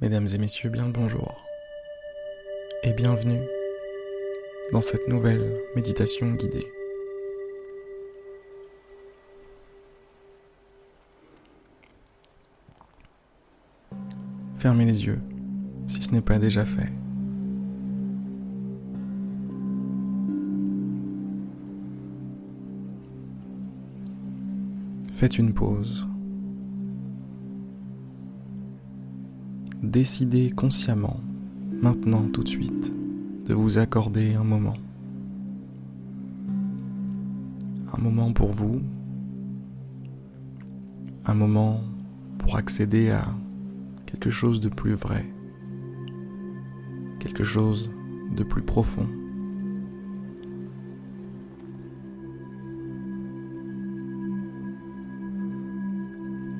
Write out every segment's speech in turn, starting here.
Mesdames et messieurs, bien le bonjour et bienvenue dans cette nouvelle méditation guidée. Fermez les yeux si ce n'est pas déjà fait. Faites une pause. Décidez consciemment, maintenant tout de suite, de vous accorder un moment. Un moment pour vous, un moment pour accéder à quelque chose de plus vrai, quelque chose de plus profond.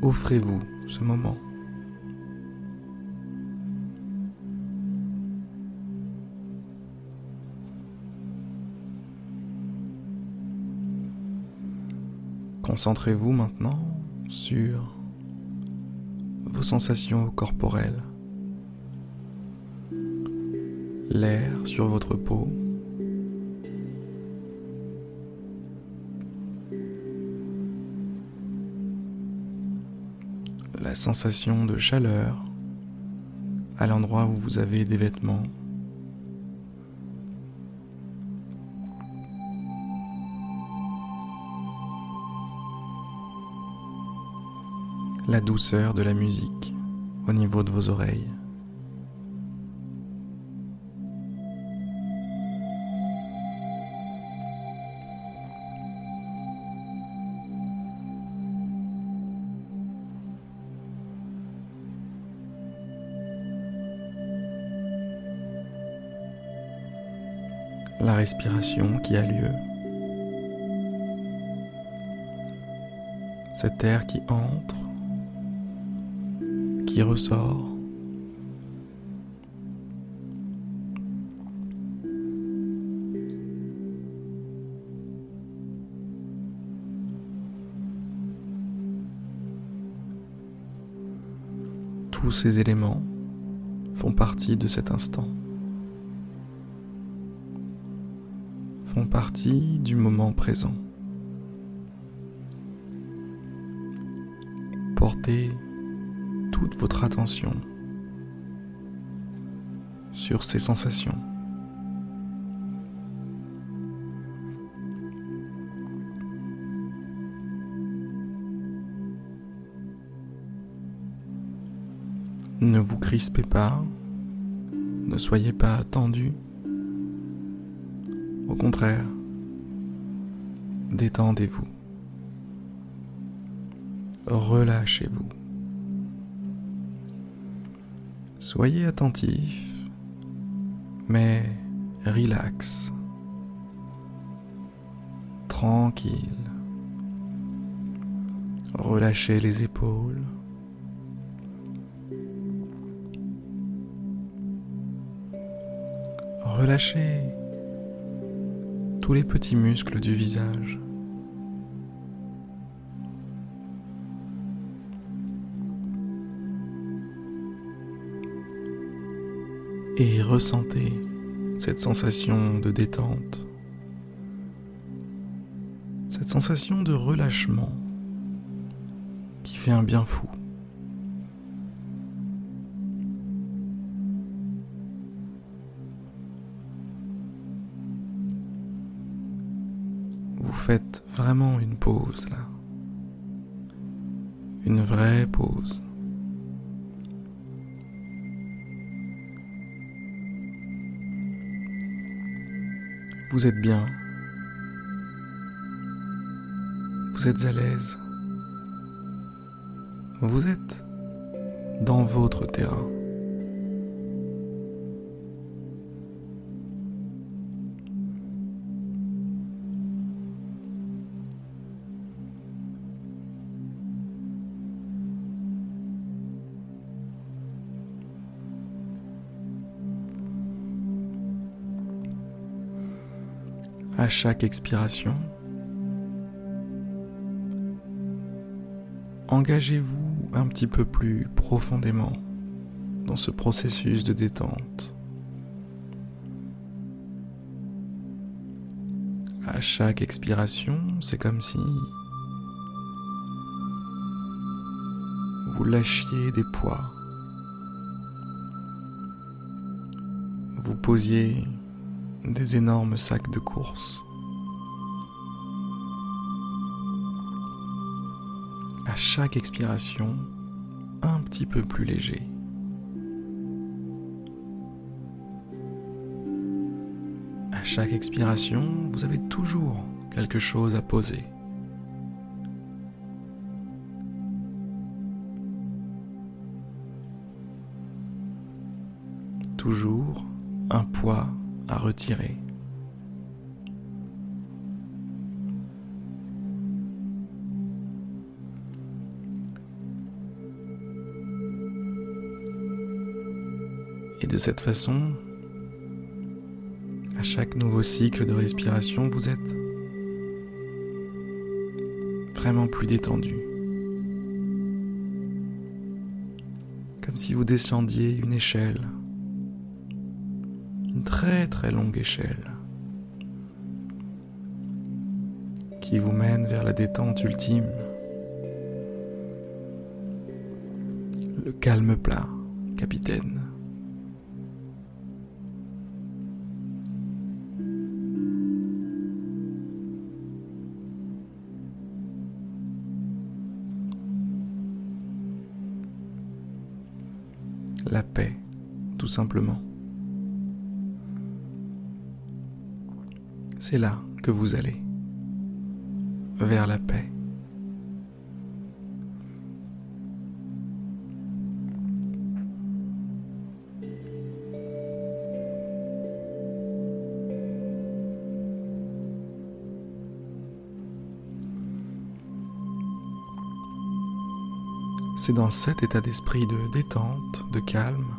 Offrez-vous ce moment. Concentrez-vous maintenant sur vos sensations corporelles, l'air sur votre peau, la sensation de chaleur à l'endroit où vous avez des vêtements. La douceur de la musique au niveau de vos oreilles. La respiration qui a lieu. Cet air qui entre ressort. Tous ces éléments font partie de cet instant, font partie du moment présent. Portez votre attention sur ces sensations. Ne vous crispez pas, ne soyez pas tendu. Au contraire, détendez-vous. Relâchez-vous. Soyez attentif, mais relax, tranquille. Relâchez les épaules. Relâchez tous les petits muscles du visage. Et ressentez cette sensation de détente, cette sensation de relâchement qui fait un bien fou. Vous faites vraiment une pause là, une vraie pause. Vous êtes bien. Vous êtes à l'aise. Vous êtes dans votre terrain. À chaque expiration. Engagez-vous un petit peu plus profondément dans ce processus de détente. À chaque expiration, c'est comme si vous lâchiez des poids. Vous posiez des énormes sacs de course. À chaque expiration, un petit peu plus léger. À chaque expiration, vous avez toujours quelque chose à poser. Toujours un poids à retirer. Et de cette façon, à chaque nouveau cycle de respiration, vous êtes vraiment plus détendu. Comme si vous descendiez une échelle, très très longue échelle, qui vous mène vers la détente ultime, le calme plat, capitaine. la paix, tout simplement. C'est là que vous allez, vers la paix. C'est dans cet état d'esprit de détente, de calme,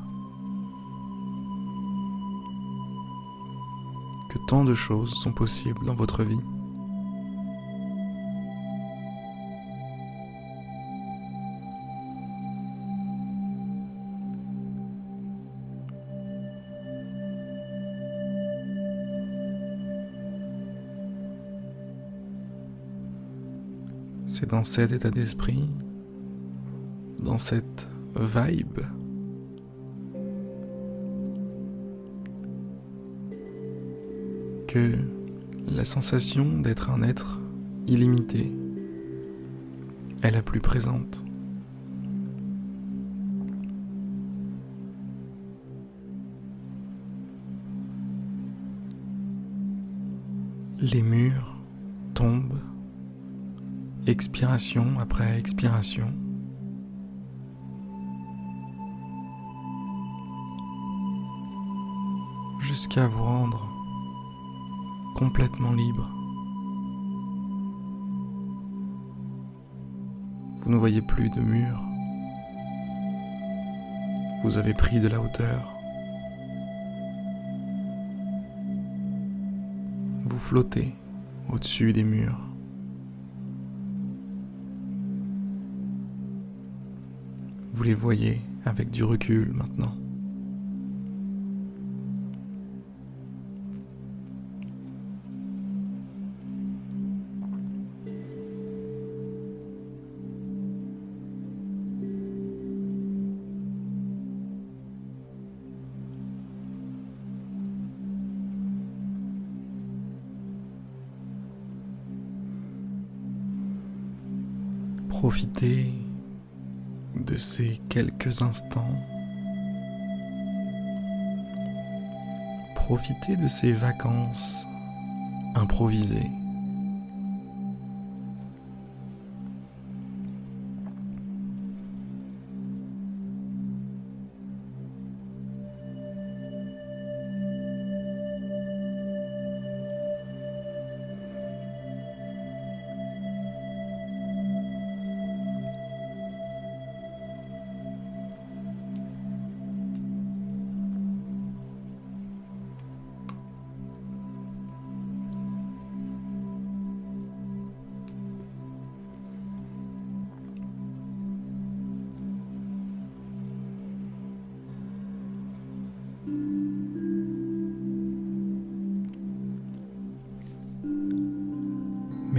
que tant de choses sont possibles dans votre vie. C'est dans cet état d'esprit dans cette vibe. Que la sensation d'être un être illimité est la plus présente. Les murs tombent, expiration après expiration. jusqu'à vous rendre complètement libre. Vous ne voyez plus de murs. Vous avez pris de la hauteur. Vous flottez au-dessus des murs. Vous les voyez avec du recul maintenant. Profitez de ces quelques instants. Profitez de ces vacances improvisées.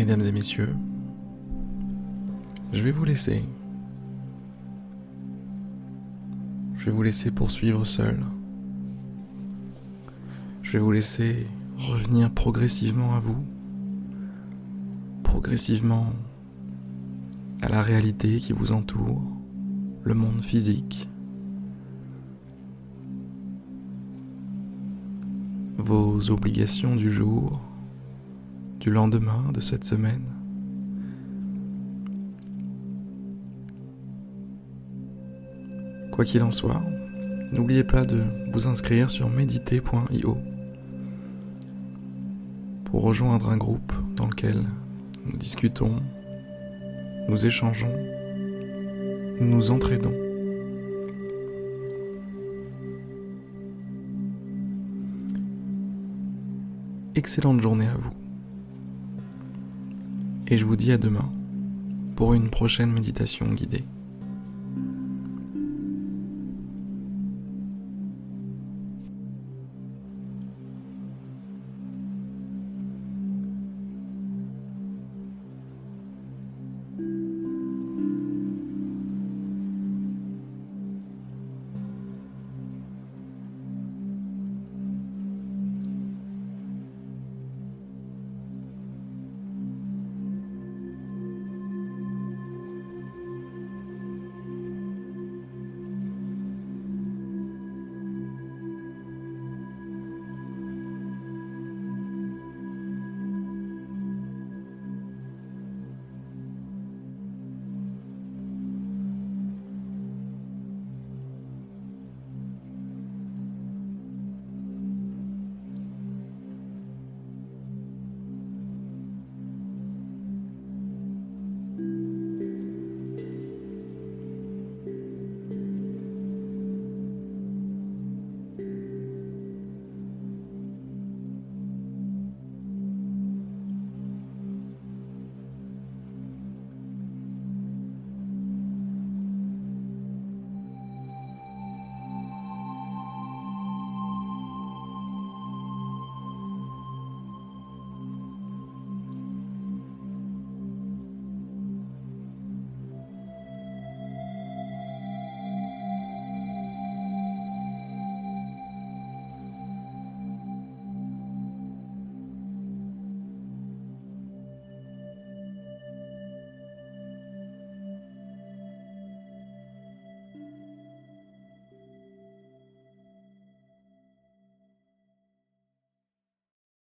Mesdames et messieurs, je vais vous laisser. Je vais vous laisser poursuivre seul. Je vais vous laisser revenir progressivement à vous, progressivement à la réalité qui vous entoure, le monde physique, vos obligations du jour, du lendemain, de cette semaine. Quoi qu'il en soit, n'oubliez pas de vous inscrire sur méditer.io pour rejoindre un groupe dans lequel nous discutons, nous échangeons, nous entraidons. Excellente journée à vous. Et je vous dis à demain pour une prochaine méditation guidée.